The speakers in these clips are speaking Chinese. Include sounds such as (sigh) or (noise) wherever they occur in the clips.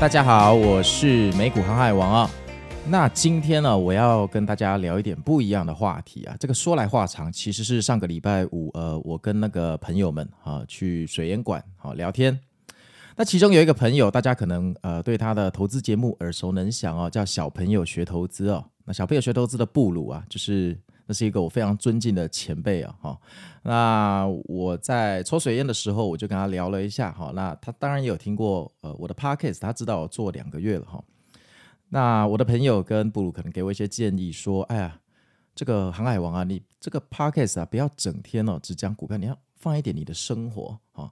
大家好，我是美股航海王啊。那今天呢，我要跟大家聊一点不一样的话题啊。这个说来话长，其实是上个礼拜五，呃，我跟那个朋友们啊去水烟馆好聊天。那其中有一个朋友，大家可能呃对他的投资节目耳熟能详哦，叫小朋友学投资哦。那小朋友学投资的布鲁啊，就是。那是一个我非常尊敬的前辈啊，哈。那我在抽水烟的时候，我就跟他聊了一下，哈。那他当然也有听过呃我的 podcast，他知道我做两个月了，哈。那我的朋友跟布鲁可能给我一些建议，说，哎呀，这个航海王啊，你这个 podcast 啊，不要整天哦只讲股票，你要放一点你的生活，哈。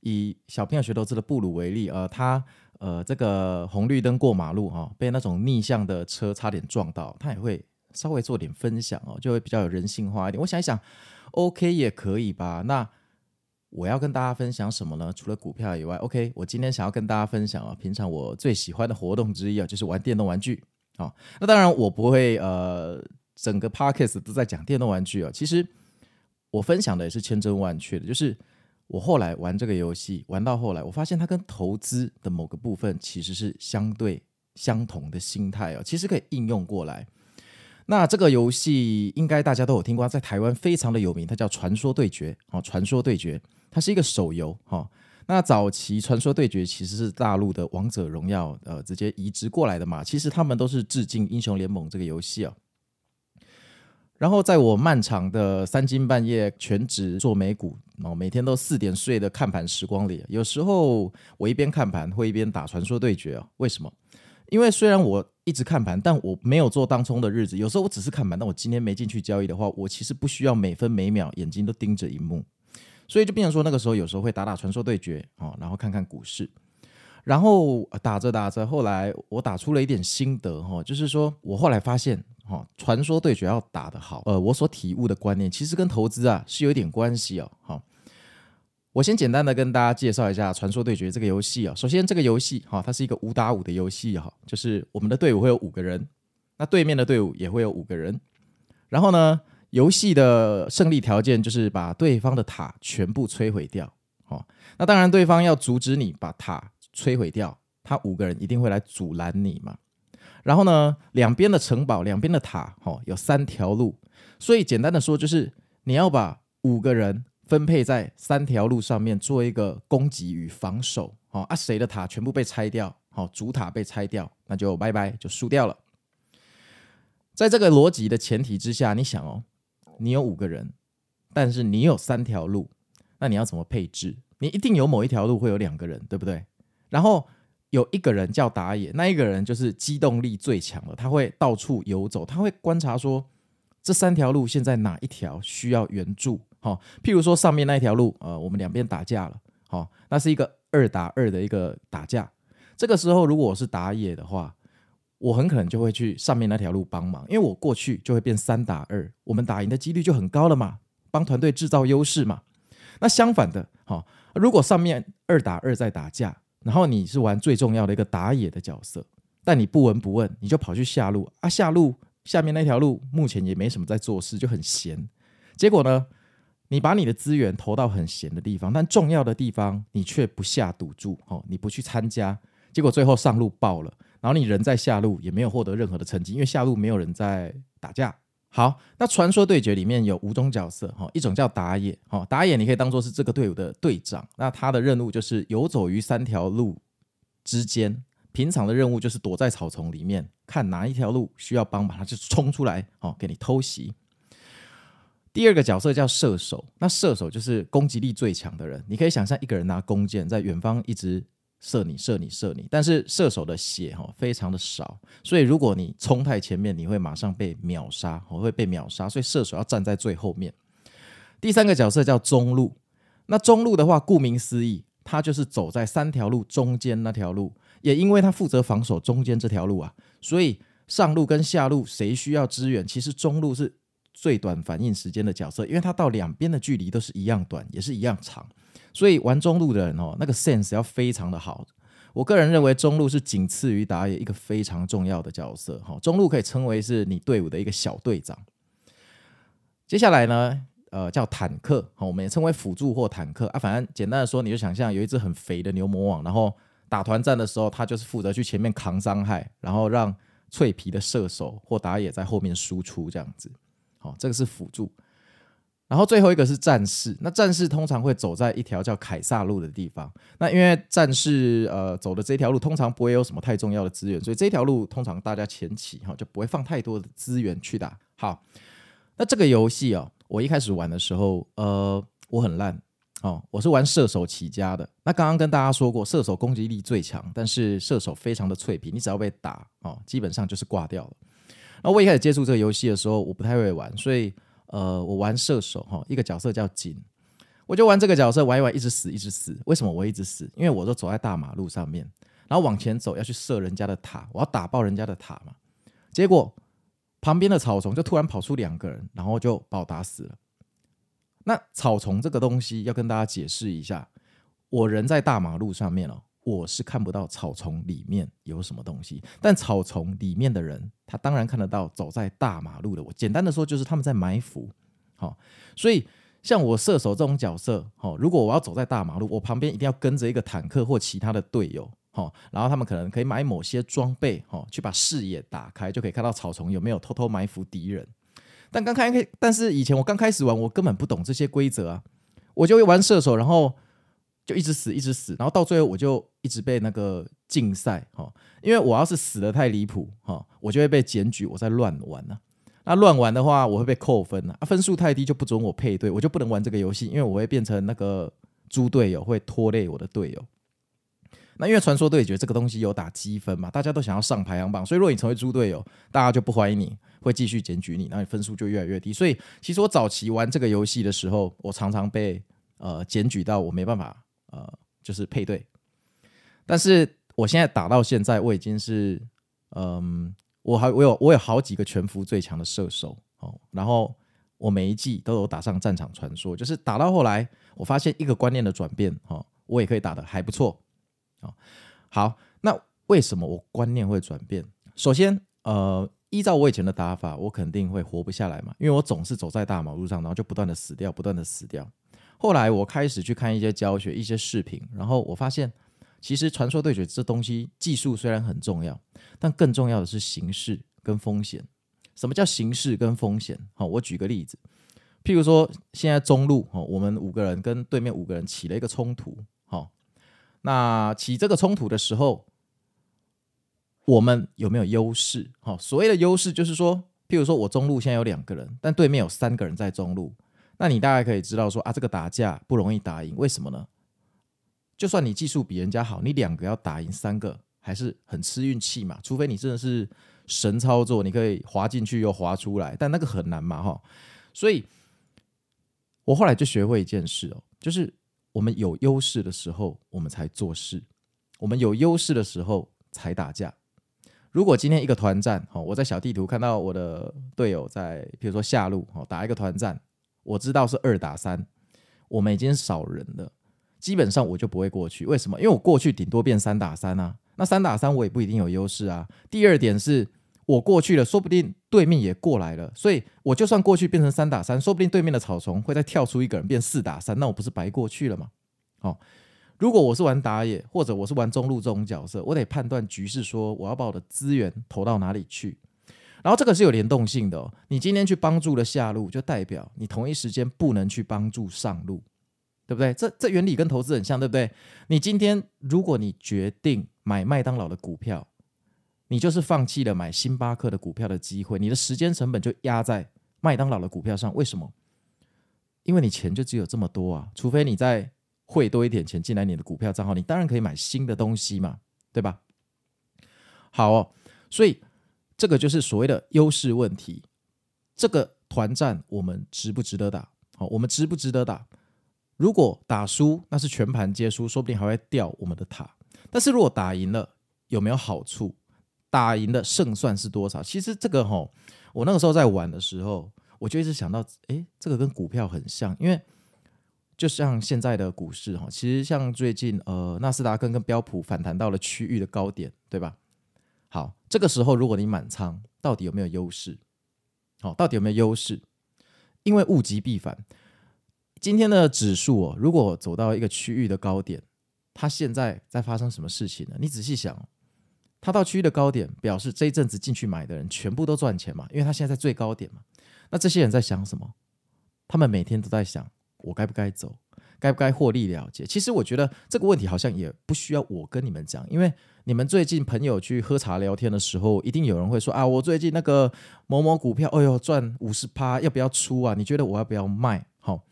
以小朋友学投资的布鲁为例，呃，他呃这个红绿灯过马路，哈，被那种逆向的车差点撞到，他也会。稍微做点分享哦，就会比较有人性化一点。我想一想，OK 也可以吧。那我要跟大家分享什么呢？除了股票以外，OK，我今天想要跟大家分享啊，平常我最喜欢的活动之一啊，就是玩电动玩具。好，那当然我不会呃，整个 Podcast 都在讲电动玩具啊。其实我分享的也是千真万确的，就是我后来玩这个游戏，玩到后来，我发现它跟投资的某个部分其实是相对相同的心态哦，其实可以应用过来。那这个游戏应该大家都有听过，在台湾非常的有名，它叫《传说对决》哦，《传说对决》它是一个手游哈。那早期《传说对决》其实是大陆的《王者荣耀》呃直接移植过来的嘛，其实他们都是致敬《英雄联盟》这个游戏啊。然后在我漫长的三更半夜全职做美股，哦，每天都四点睡的看盘时光里，有时候我一边看盘会一边打《传说对决》啊，为什么？因为虽然我一直看盘，但我没有做当冲的日子。有时候我只是看盘，但我今天没进去交易的话，我其实不需要每分每秒眼睛都盯着荧幕，所以就变成说那个时候有时候会打打传说对决啊，然后看看股市，然后打着打着，后来我打出了一点心得哈，就是说我后来发现哈，传说对决要打得好，呃，我所体悟的观念其实跟投资啊是有一点关系哦，哈。我先简单的跟大家介绍一下《传说对决》这个游戏啊。首先，这个游戏哈，它是一个五打五的游戏哈，就是我们的队伍会有五个人，那对面的队伍也会有五个人。然后呢，游戏的胜利条件就是把对方的塔全部摧毁掉。哦，那当然，对方要阻止你把塔摧毁掉，他五个人一定会来阻拦你嘛。然后呢，两边的城堡、两边的塔，哦，有三条路。所以简单的说，就是你要把五个人。分配在三条路上面做一个攻击与防守，好啊，谁的塔全部被拆掉，好，主塔被拆掉，那就拜拜，就输掉了。在这个逻辑的前提之下，你想哦，你有五个人，但是你有三条路，那你要怎么配置？你一定有某一条路会有两个人，对不对？然后有一个人叫打野，那一个人就是机动力最强的，他会到处游走，他会观察说这三条路现在哪一条需要援助。好，譬如说上面那一条路，呃，我们两边打架了，好，那是一个二打二的一个打架。这个时候，如果我是打野的话，我很可能就会去上面那条路帮忙，因为我过去就会变三打二，我们打赢的几率就很高了嘛，帮团队制造优势嘛。那相反的，好，如果上面二打二在打架，然后你是玩最重要的一个打野的角色，但你不闻不问，你就跑去下路啊，下路下面那条路目前也没什么在做事，就很闲，结果呢？你把你的资源投到很闲的地方，但重要的地方你却不下赌注，哦，你不去参加，结果最后上路爆了，然后你人在下路也没有获得任何的成绩，因为下路没有人在打架。好，那传说对决里面有五种角色，哈，一种叫打野，哈，打野你可以当做是这个队伍的队长，那他的任务就是游走于三条路之间，平常的任务就是躲在草丛里面，看哪一条路需要帮忙，他就冲出来，哦，给你偷袭。第二个角色叫射手，那射手就是攻击力最强的人。你可以想象一个人拿弓箭在远方一直射你、射你、射你，但是射手的血哈非常的少，所以如果你冲太前面，你会马上被秒杀，我会被秒杀，所以射手要站在最后面。第三个角色叫中路，那中路的话，顾名思义，他就是走在三条路中间那条路，也因为他负责防守中间这条路啊，所以上路跟下路谁需要支援，其实中路是最短反应时间的角色，因为它到两边的距离都是一样短，也是一样长，所以玩中路的人哦，那个 sense 要非常的好。我个人认为中路是仅次于打野一个非常重要的角色，哈，中路可以称为是你队伍的一个小队长。接下来呢，呃，叫坦克，我们也称为辅助或坦克啊，反正简单的说，你就想象有一只很肥的牛魔王，然后打团战的时候，他就是负责去前面扛伤害，然后让脆皮的射手或打野在后面输出这样子，好，这个是辅助。然后最后一个是战士，那战士通常会走在一条叫凯撒路的地方。那因为战士呃走的这条路通常不会有什么太重要的资源，所以这条路通常大家前期哈就不会放太多的资源去打。好，那这个游戏哦，我一开始玩的时候，呃，我很烂哦，我是玩射手起家的。那刚刚跟大家说过，射手攻击力最强，但是射手非常的脆皮，你只要被打哦，基本上就是挂掉了。那我一开始接触这个游戏的时候，我不太会玩，所以。呃，我玩射手哈，一个角色叫锦，我就玩这个角色玩一玩，一直死，一直死。为什么我一直死？因为我都走在大马路上面，然后往前走要去射人家的塔，我要打爆人家的塔嘛。结果旁边的草丛就突然跑出两个人，然后就把我打死了。那草丛这个东西要跟大家解释一下，我人在大马路上面哦。我是看不到草丛里面有什么东西，但草丛里面的人，他当然看得到走在大马路的我。简单的说，就是他们在埋伏。好，所以像我射手这种角色，好，如果我要走在大马路，我旁边一定要跟着一个坦克或其他的队友，好，然后他们可能可以买某些装备，好，去把视野打开，就可以看到草丛有没有偷偷埋伏敌人。但刚开，但是以前我刚开始玩，我根本不懂这些规则啊，我就会玩射手，然后。就一直死，一直死，然后到最后我就一直被那个禁赛哈，因为我要是死得太离谱哈，我就会被检举我在乱玩呐。那乱玩的话，我会被扣分，啊，分数太低就不准我配对，我就不能玩这个游戏，因为我会变成那个猪队友，会拖累我的队友。那因为传说对决这个东西有打积分嘛，大家都想要上排行榜，所以如果你成为猪队友，大家就不欢迎你，会继续检举你，那你分数就越来越低。所以其实我早期玩这个游戏的时候，我常常被呃检举到我没办法。呃，就是配对，但是我现在打到现在，我已经是，嗯，我还我有我有好几个全服最强的射手哦，然后我每一季都有打上战场传说，就是打到后来，我发现一个观念的转变哦，我也可以打得还不错哦。好，那为什么我观念会转变？首先，呃，依照我以前的打法，我肯定会活不下来嘛，因为我总是走在大马路上，然后就不断的死掉，不断的死掉。后来我开始去看一些教学、一些视频，然后我发现，其实传说对决这东西技术虽然很重要，但更重要的是形势跟风险。什么叫形势跟风险？好，我举个例子，譬如说现在中路，我们五个人跟对面五个人起了一个冲突，好，那起这个冲突的时候，我们有没有优势？好，所谓的优势就是说，譬如说我中路现在有两个人，但对面有三个人在中路。那你大概可以知道说啊，这个打架不容易打赢，为什么呢？就算你技术比人家好，你两个要打赢三个，还是很吃运气嘛。除非你真的是神操作，你可以滑进去又滑出来，但那个很难嘛，哈。所以，我后来就学会一件事哦，就是我们有优势的时候，我们才做事；我们有优势的时候才打架。如果今天一个团战，哈，我在小地图看到我的队友在，比如说下路，哈，打一个团战。我知道是二打三，我们已经少人了，基本上我就不会过去。为什么？因为我过去顶多变三打三啊，那三打三我也不一定有优势啊。第二点是我过去了，说不定对面也过来了，所以我就算过去变成三打三，说不定对面的草丛会再跳出一个人变四打三，那我不是白过去了吗？好，如果我是玩打野或者我是玩中路这种角色，我得判断局势，说我要把我的资源投到哪里去。然后这个是有联动性的哦，你今天去帮助了下路，就代表你同一时间不能去帮助上路，对不对？这这原理跟投资很像，对不对？你今天如果你决定买麦当劳的股票，你就是放弃了买星巴克的股票的机会，你的时间成本就压在麦当劳的股票上。为什么？因为你钱就只有这么多啊，除非你再汇多一点钱进来你的股票账号，你当然可以买新的东西嘛，对吧？好哦，所以。这个就是所谓的优势问题。这个团战我们值不值得打？好，我们值不值得打？如果打输，那是全盘皆输，说不定还会掉我们的塔。但是如果打赢了，有没有好处？打赢的胜算是多少？其实这个吼，我那个时候在玩的时候，我就一直想到，诶，这个跟股票很像，因为就像现在的股市哈，其实像最近呃纳斯达克跟标普反弹到了区域的高点，对吧？好，这个时候如果你满仓，到底有没有优势？好，到底有没有优势？因为物极必反，今天的指数哦，如果走到一个区域的高点，它现在在发生什么事情呢？你仔细想。它到区域的高点，表示这一阵子进去买的人全部都赚钱嘛？因为它现在在最高点嘛。那这些人在想什么？他们每天都在想：我该不该走？该不该获利了结？其实我觉得这个问题好像也不需要我跟你们讲，因为你们最近朋友去喝茶聊天的时候，一定有人会说：啊，我最近那个某某股票，哎呦赚五十趴，要不要出啊？你觉得我要不要卖？好，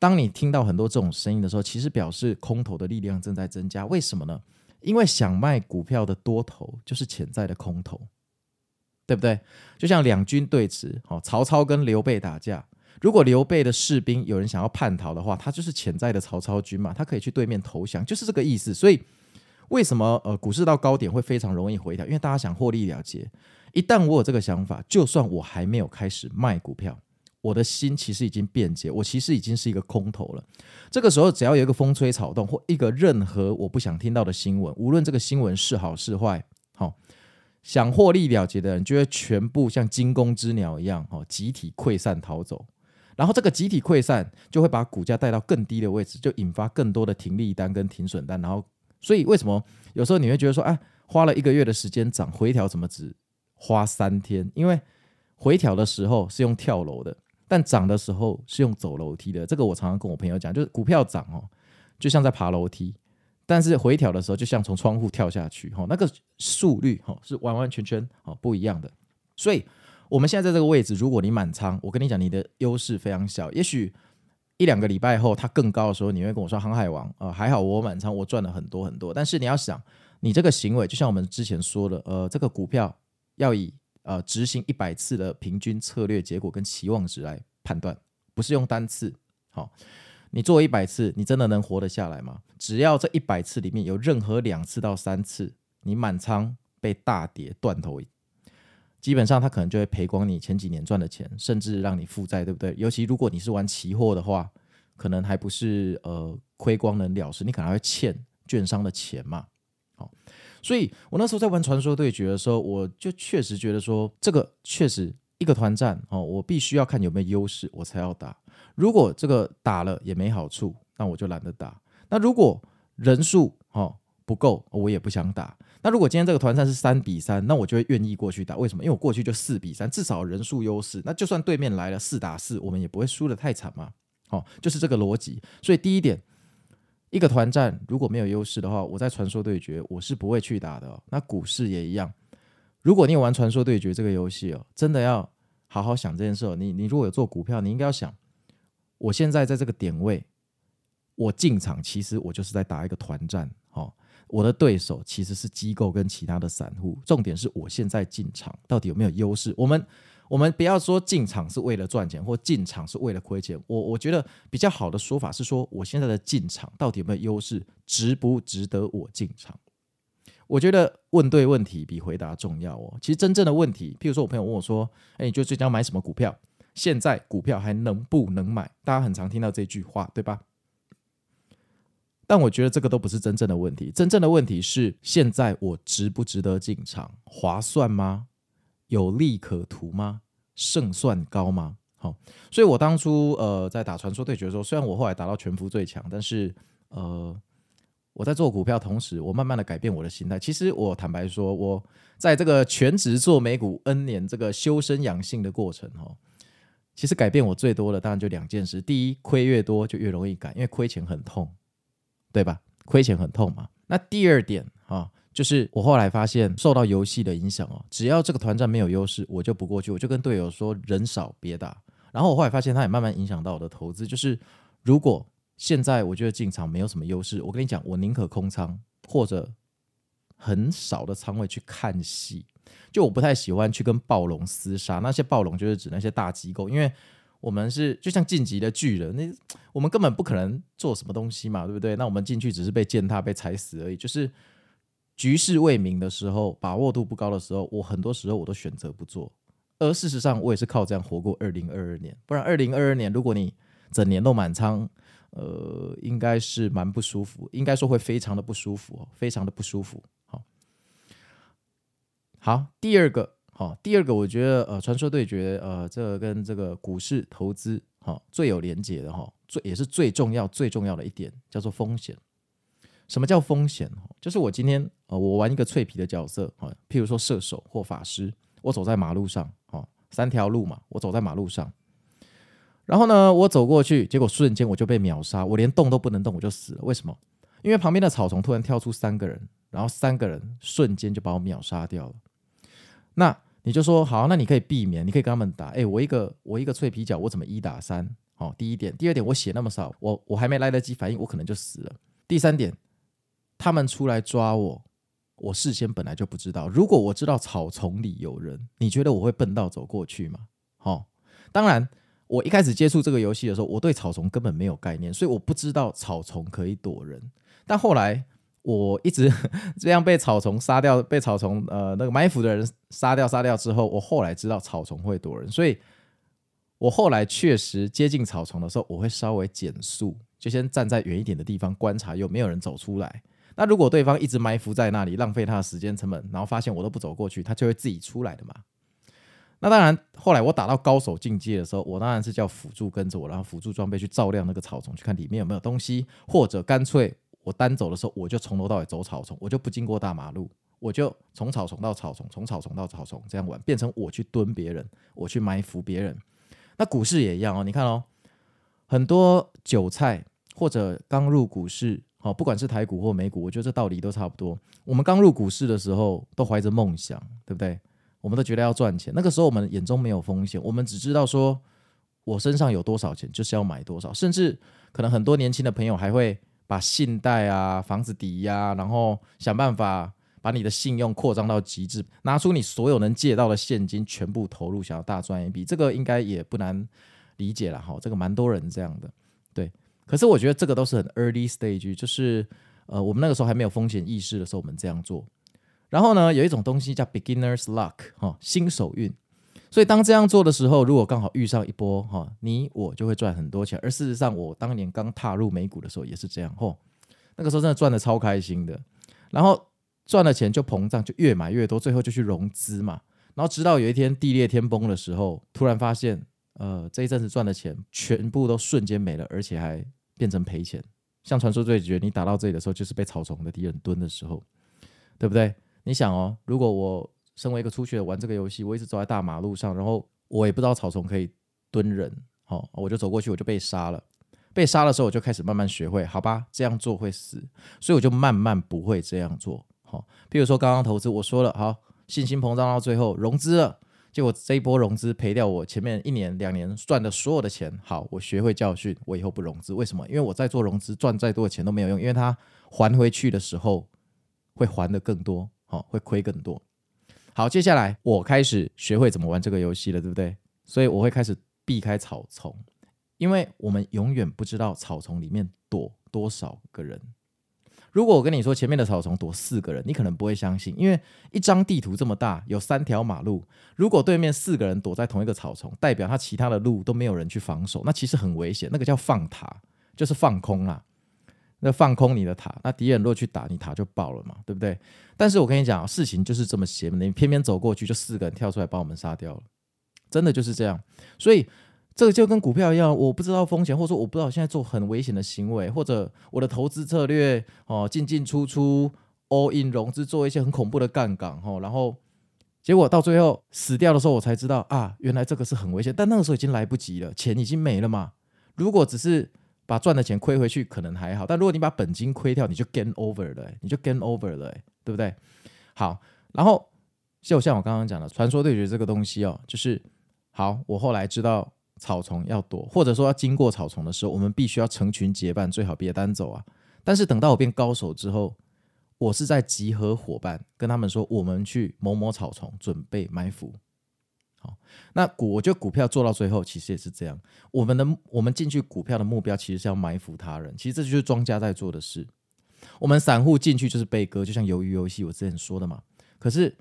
当你听到很多这种声音的时候，其实表示空头的力量正在增加。为什么呢？因为想卖股票的多头就是潜在的空头，对不对？就像两军对峙，好，曹操跟刘备打架，如果刘备的士兵有人想要叛逃的话，他就是潜在的曹操军嘛，他可以去对面投降，就是这个意思。所以为什么呃股市到高点会非常容易回调？因为大家想获利了结。一旦我有这个想法，就算我还没有开始卖股票。我的心其实已经变节，我其实已经是一个空头了。这个时候，只要有一个风吹草动，或一个任何我不想听到的新闻，无论这个新闻是好是坏，好，想获利了结的人就会全部像惊弓之鸟一样，哈，集体溃散逃走。然后这个集体溃散就会把股价带到更低的位置，就引发更多的停利单跟停损单。然后，所以为什么有时候你会觉得说，哎，花了一个月的时间涨回调，怎么只花三天？因为回调的时候是用跳楼的。但涨的时候是用走楼梯的，这个我常常跟我朋友讲，就是股票涨哦，就像在爬楼梯；但是回调的时候，就像从窗户跳下去，哈，那个速率哈是完完全全哦不一样的。所以我们现在在这个位置，如果你满仓，我跟你讲，你的优势非常小。也许一两个礼拜后它更高的时候，你会跟我说“航海王”，呃，还好我满仓，我赚了很多很多。但是你要想，你这个行为就像我们之前说的，呃，这个股票要以。呃，执行一百次的平均策略结果跟期望值来判断，不是用单次。好，你做一百次，你真的能活得下来吗？只要这一百次里面有任何两次到三次，你满仓被大跌断头，基本上他可能就会赔光你前几年赚的钱，甚至让你负债，对不对？尤其如果你是玩期货的话，可能还不是呃亏光能了事，你可能还会欠券商的钱嘛。好。所以我那时候在玩传说对决的时候，我就确实觉得说，这个确实一个团战哦，我必须要看有没有优势，我才要打。如果这个打了也没好处，那我就懒得打。那如果人数哦不够，我也不想打。那如果今天这个团战是三比三，那我就会愿意过去打。为什么？因为我过去就四比三，至少人数优势。那就算对面来了四打四，我们也不会输得太惨嘛。哦，就是这个逻辑。所以第一点。一个团战如果没有优势的话，我在传说对决我是不会去打的。那股市也一样，如果你有玩传说对决这个游戏哦，真的要好好想这件事哦。你你如果有做股票，你应该要想，我现在在这个点位，我进场其实我就是在打一个团战哦。我的对手其实是机构跟其他的散户，重点是我现在进场到底有没有优势？我们。我们不要说进场是为了赚钱，或进场是为了亏钱。我我觉得比较好的说法是说，我现在的进场到底有没有优势，值不值得我进场？我觉得问对问题比回答重要哦。其实真正的问题，譬如说我朋友问我说：“哎，你觉得最近要买什么股票？现在股票还能不能买？”大家很常听到这句话，对吧？但我觉得这个都不是真正的问题。真正的问题是，现在我值不值得进场？划算吗？有利可图吗？胜算高吗？好，所以我当初呃在打传说对决的时候，虽然我后来打到全服最强，但是呃我在做股票同时，我慢慢的改变我的心态。其实我坦白说，我在这个全职做美股 N 年这个修身养性的过程哈，其实改变我最多的当然就两件事：第一，亏越多就越容易改，因为亏钱很痛，对吧？亏钱很痛嘛。那第二点哈。就是我后来发现，受到游戏的影响哦，只要这个团战没有优势，我就不过去，我就跟队友说人少别打。然后我后来发现，它也慢慢影响到我的投资。就是如果现在我觉得进场没有什么优势，我跟你讲，我宁可空仓或者很少的仓位去看戏。就我不太喜欢去跟暴龙厮杀，那些暴龙就是指那些大机构，因为我们是就像晋级的巨人，那我们根本不可能做什么东西嘛，对不对？那我们进去只是被践踏、被踩死而已，就是。局势未明的时候，把握度不高的时候，我很多时候我都选择不做。而事实上，我也是靠这样活过二零二二年。不然，二零二二年如果你整年都满仓，呃，应该是蛮不舒服，应该说会非常的不舒服，非常的不舒服。好，好，第二个，哦，第二个，我觉得呃，传说对决，呃，这个跟这个股市投资，哈，最有连结的哈，最也是最重要最重要的一点，叫做风险。什么叫风险？就是我今天呃，我玩一个脆皮的角色啊，譬如说射手或法师，我走在马路上，哦，三条路嘛，我走在马路上，然后呢，我走过去，结果瞬间我就被秒杀，我连动都不能动，我就死了。为什么？因为旁边的草丛突然跳出三个人，然后三个人瞬间就把我秒杀掉了。那你就说好，那你可以避免，你可以跟他们打。哎，我一个我一个脆皮角，我怎么一打三？哦，第一点，第二点，我血那么少，我我还没来得及反应，我可能就死了。第三点。他们出来抓我，我事先本来就不知道。如果我知道草丛里有人，你觉得我会笨到走过去吗？哦，当然，我一开始接触这个游戏的时候，我对草丛根本没有概念，所以我不知道草丛可以躲人。但后来我一直 (laughs) 这样被草丛杀掉，被草丛呃那个埋伏的人杀掉杀掉之后，我后来知道草丛会躲人，所以我后来确实接近草丛的时候，我会稍微减速，就先站在远一点的地方观察有没有人走出来。那如果对方一直埋伏在那里，浪费他的时间成本，然后发现我都不走过去，他就会自己出来的嘛。那当然，后来我打到高手境界的时候，我当然是叫辅助跟着我，然后辅助装备去照亮那个草丛，去看里面有没有东西，或者干脆我单走的时候，我就从头到尾走草丛，我就不经过大马路，我就从草丛到草丛，从草丛到草丛这样玩，变成我去蹲别人，我去埋伏别人。那股市也一样哦，你看哦，很多韭菜或者刚入股市。好，不管是台股或美股，我觉得这道理都差不多。我们刚入股市的时候，都怀着梦想，对不对？我们都觉得要赚钱。那个时候，我们眼中没有风险，我们只知道说，我身上有多少钱，就是要买多少。甚至可能很多年轻的朋友还会把信贷啊、房子抵押，然后想办法把你的信用扩张到极致，拿出你所有能借到的现金，全部投入，想要大赚一笔。这个应该也不难理解了哈。这个蛮多人这样的，对。可是我觉得这个都是很 early stage，就是呃，我们那个时候还没有风险意识的时候，我们这样做。然后呢，有一种东西叫 beginner's luck，哈，新手运。所以当这样做的时候，如果刚好遇上一波哈，你我就会赚很多钱。而事实上，我当年刚踏入美股的时候也是这样，吼，那个时候真的赚得超开心的。然后赚了钱就膨胀，就越买越多，最后就去融资嘛。然后直到有一天地裂天崩的时候，突然发现。呃，这一阵子赚的钱全部都瞬间没了，而且还变成赔钱。像传说对决，你打到这里的时候，就是被草丛的敌人蹲的时候，对不对？你想哦，如果我身为一个初学玩这个游戏，我一直走在大马路上，然后我也不知道草丛可以蹲人，好、哦，我就走过去，我就被杀了。被杀的时候，我就开始慢慢学会，好吧，这样做会死，所以我就慢慢不会这样做。好、哦，比如说刚刚投资，我说了，好，信心膨胀到最后融资了。结果这一波融资赔掉我前面一年两年赚的所有的钱。好，我学会教训，我以后不融资。为什么？因为我在做融资赚再多的钱都没有用，因为它还回去的时候会还的更多，好，会亏更多。好，接下来我开始学会怎么玩这个游戏了，对不对？所以我会开始避开草丛，因为我们永远不知道草丛里面躲多少个人。如果我跟你说前面的草丛躲四个人，你可能不会相信，因为一张地图这么大，有三条马路，如果对面四个人躲在同一个草丛，代表他其他的路都没有人去防守，那其实很危险。那个叫放塔，就是放空啦。那放空你的塔，那敌人如果去打你塔就爆了嘛，对不对？但是我跟你讲，事情就是这么邪门，你偏偏走过去，就四个人跳出来把我们杀掉了，真的就是这样。所以。这个就跟股票一样，我不知道风险，或者说我不知道现在做很危险的行为，或者我的投资策略哦，进进出出，all in 融资，做一些很恐怖的杠杆哦，然后结果到最后死掉的时候，我才知道啊，原来这个是很危险，但那个时候已经来不及了，钱已经没了嘛。如果只是把赚的钱亏回去，可能还好，但如果你把本金亏掉，你就 gain over 了，你就 gain over 了，对不对？好，然后就像我刚刚讲的，传说对决这个东西哦，就是好，我后来知道。草丛要躲，或者说要经过草丛的时候，我们必须要成群结伴，最好别单走啊。但是等到我变高手之后，我是在集合伙伴，跟他们说，我们去某某草丛准备埋伏。好，那股我觉得股票做到最后，其实也是这样。我们的我们进去股票的目标，其实是要埋伏他人。其实这就是庄家在做的事。我们散户进去就是被割，就像鱿鱼游戏我之前说的嘛。可是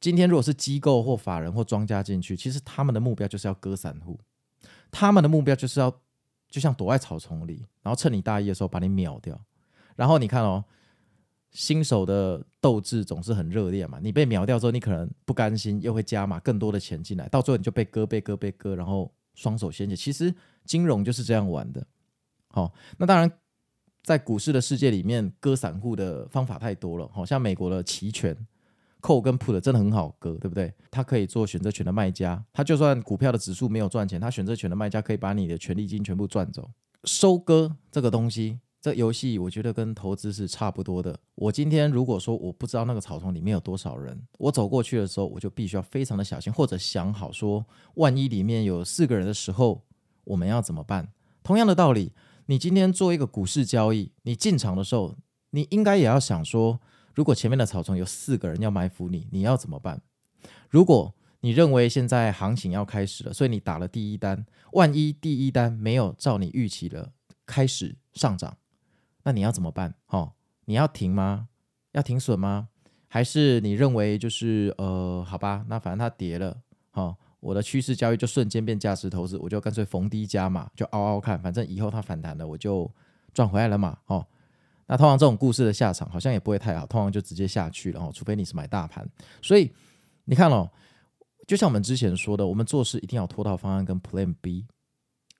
今天如果是机构或法人或庄家进去，其实他们的目标就是要割散户，他们的目标就是要就像躲在草丛里，然后趁你大意的时候把你秒掉。然后你看哦。新手的斗志总是很热烈嘛，你被秒掉之后，你可能不甘心，又会加码更多的钱进来，到最后你就被割、被割、被割，然后双手掀起。其实金融就是这样玩的。好，那当然，在股市的世界里面，割散户的方法太多了。好像美国的期权，call 跟 put 真的很好割，对不对？它可以做选择权的卖家，它就算股票的指数没有赚钱，它选择权的卖家可以把你的权利金全部赚走。收割这个东西。这游戏我觉得跟投资是差不多的。我今天如果说我不知道那个草丛里面有多少人，我走过去的时候，我就必须要非常的小心，或者想好说，万一里面有四个人的时候，我们要怎么办？同样的道理，你今天做一个股市交易，你进场的时候，你应该也要想说，如果前面的草丛有四个人要埋伏你，你要怎么办？如果你认为现在行情要开始了，所以你打了第一单，万一第一单没有照你预期的开始上涨。那你要怎么办？哦，你要停吗？要停损吗？还是你认为就是呃，好吧，那反正它跌了，哦，我的趋势交易就瞬间变价值投资，我就干脆逢低加码，就熬熬看，反正以后它反弹了，我就赚回来了嘛，哦，那通常这种故事的下场好像也不会太好，通常就直接下去了，哦，除非你是买大盘。所以你看哦，就像我们之前说的，我们做事一定要脱套方案跟 Plan B，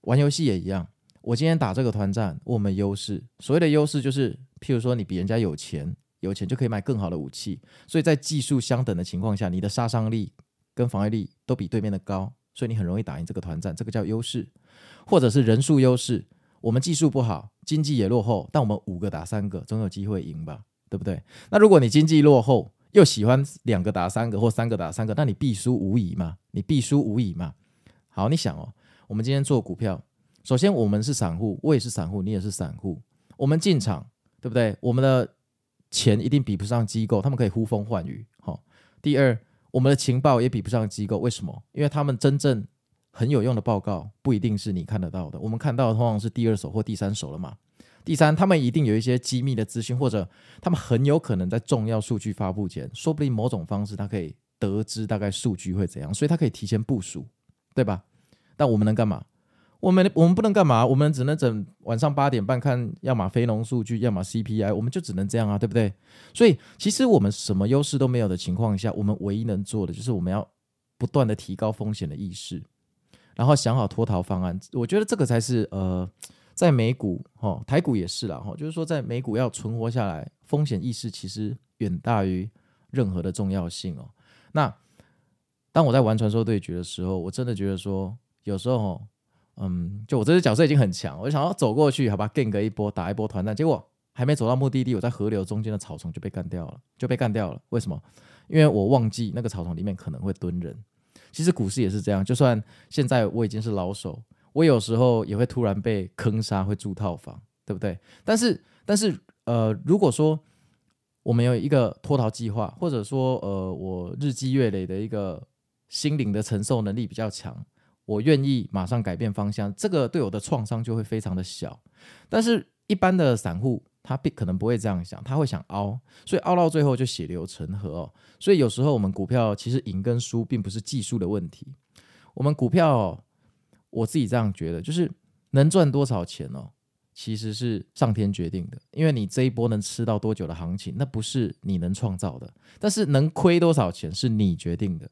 玩游戏也一样。我今天打这个团战，我们优势。所谓的优势就是，譬如说你比人家有钱，有钱就可以买更好的武器。所以在技术相等的情况下，你的杀伤力跟防御力都比对面的高，所以你很容易打赢这个团战，这个叫优势。或者是人数优势，我们技术不好，经济也落后，但我们五个打三个，总有机会赢吧？对不对？那如果你经济落后，又喜欢两个打三个或三个打三个，那你必输无疑嘛？你必输无疑嘛？好，你想哦，我们今天做股票。首先，我们是散户，我也是散户，你也是散户。我们进场，对不对？我们的钱一定比不上机构，他们可以呼风唤雨。好，第二，我们的情报也比不上机构，为什么？因为他们真正很有用的报告不一定是你看得到的，我们看到的通常是第二手或第三手了嘛。第三，他们一定有一些机密的资讯，或者他们很有可能在重要数据发布前，说不定某种方式他可以得知大概数据会怎样，所以他可以提前部署，对吧？但我们能干嘛？我们我们不能干嘛？我们只能整晚上八点半看，要么非农数据，要么 CPI，我们就只能这样啊，对不对？所以其实我们什么优势都没有的情况下，我们唯一能做的就是我们要不断的提高风险的意识，然后想好脱逃方案。我觉得这个才是呃，在美股哈，台股也是啦哈，就是说在美股要存活下来，风险意识其实远大于任何的重要性哦。那当我在玩传说对决的时候，我真的觉得说有时候。嗯，就我这只角色已经很强，我就想要走过去，好吧，gank 一波，打一波团战，结果还没走到目的地，我在河流中间的草丛就被干掉了，就被干掉了。为什么？因为我忘记那个草丛里面可能会蹲人。其实股市也是这样，就算现在我已经是老手，我有时候也会突然被坑杀，会住套房，对不对？但是，但是，呃，如果说我们有一个脱逃计划，或者说，呃，我日积月累的一个心灵的承受能力比较强。我愿意马上改变方向，这个对我的创伤就会非常的小。但是，一般的散户他必可能不会这样想，他会想凹，所以凹到最后就血流成河哦。所以有时候我们股票其实赢跟输并不是技术的问题，我们股票我自己这样觉得，就是能赚多少钱哦，其实是上天决定的，因为你这一波能吃到多久的行情，那不是你能创造的，但是能亏多少钱是你决定的。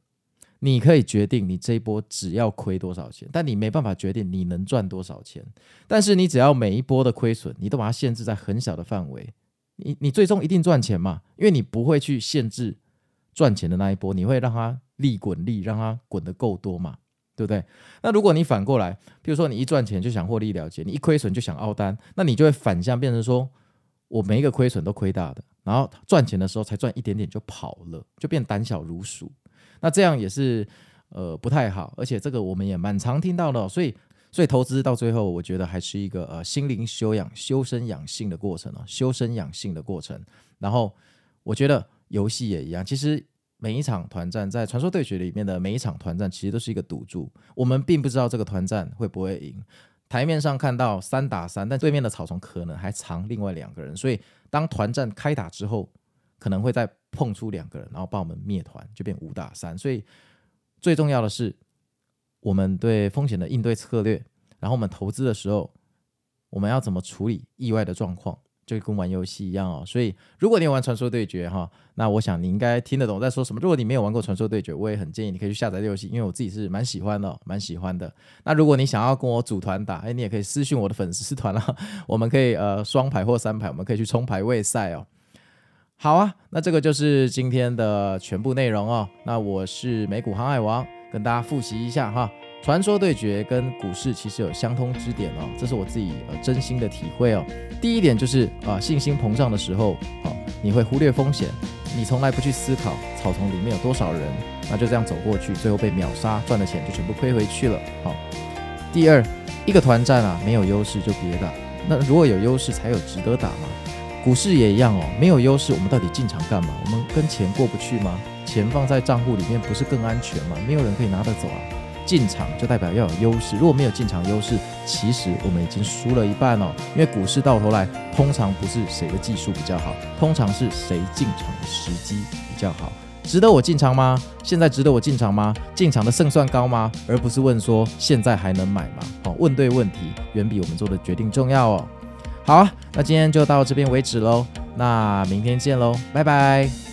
你可以决定你这一波只要亏多少钱，但你没办法决定你能赚多少钱。但是你只要每一波的亏损，你都把它限制在很小的范围，你你最终一定赚钱嘛？因为你不会去限制赚钱的那一波，你会让它利滚利，让它滚得够多嘛？对不对？那如果你反过来，比如说你一赚钱就想获利了结，你一亏损就想凹单，那你就会反向变成说，我每一个亏损都亏大的，然后赚钱的时候才赚一点点就跑了，就变胆小如鼠。那这样也是，呃，不太好，而且这个我们也蛮常听到的，所以，所以投资到最后，我觉得还是一个呃心灵修养、修身养性的过程哦，修身养性的过程。然后，我觉得游戏也一样，其实每一场团战在传说对决里面的每一场团战，其实都是一个赌注，我们并不知道这个团战会不会赢，台面上看到三打三，但对面的草丛可能还藏另外两个人，所以当团战开打之后，可能会再碰出两个人，然后把我们灭团，就变五打三。所以最重要的是我们对风险的应对策略，然后我们投资的时候，我们要怎么处理意外的状况。就跟玩游戏一样哦，所以如果你有玩传说对决哈，那我想你应该听得懂我在说什么。如果你没有玩过传说对决，我也很建议你可以去下载这游戏，因为我自己是蛮喜欢的，蛮喜欢的。那如果你想要跟我组团打，哎，你也可以私信我的粉丝团啊，我们可以呃双排或三排，我们可以去冲排位赛哦。好啊，那这个就是今天的全部内容哦。那我是美股航海王，跟大家复习一下哈。传说对决跟股市其实有相通之点哦，这是我自己呃真心的体会哦。第一点就是啊、信心膨胀的时候，好、哦，你会忽略风险，你从来不去思考草丛里面有多少人，那就这样走过去，最后被秒杀，赚的钱就全部亏回去了。好、第二，一个团战啊，没有优势就别打，那如果有优势才有值得打嘛。股市也一样哦，没有优势，我们到底进场干嘛？我们跟钱过不去吗？钱放在账户里面不是更安全吗？没有人可以拿得走啊。进场就代表要有优势，如果没有进场优势，其实我们已经输了一半哦。因为股市到头来通常不是谁的技术比较好，通常是谁进场的时机比较好。值得我进场吗？现在值得我进场吗？进场的胜算高吗？而不是问说现在还能买吗？哦，问对问题远比我们做的决定重要哦。好，那今天就到这边为止喽，那明天见喽，拜拜。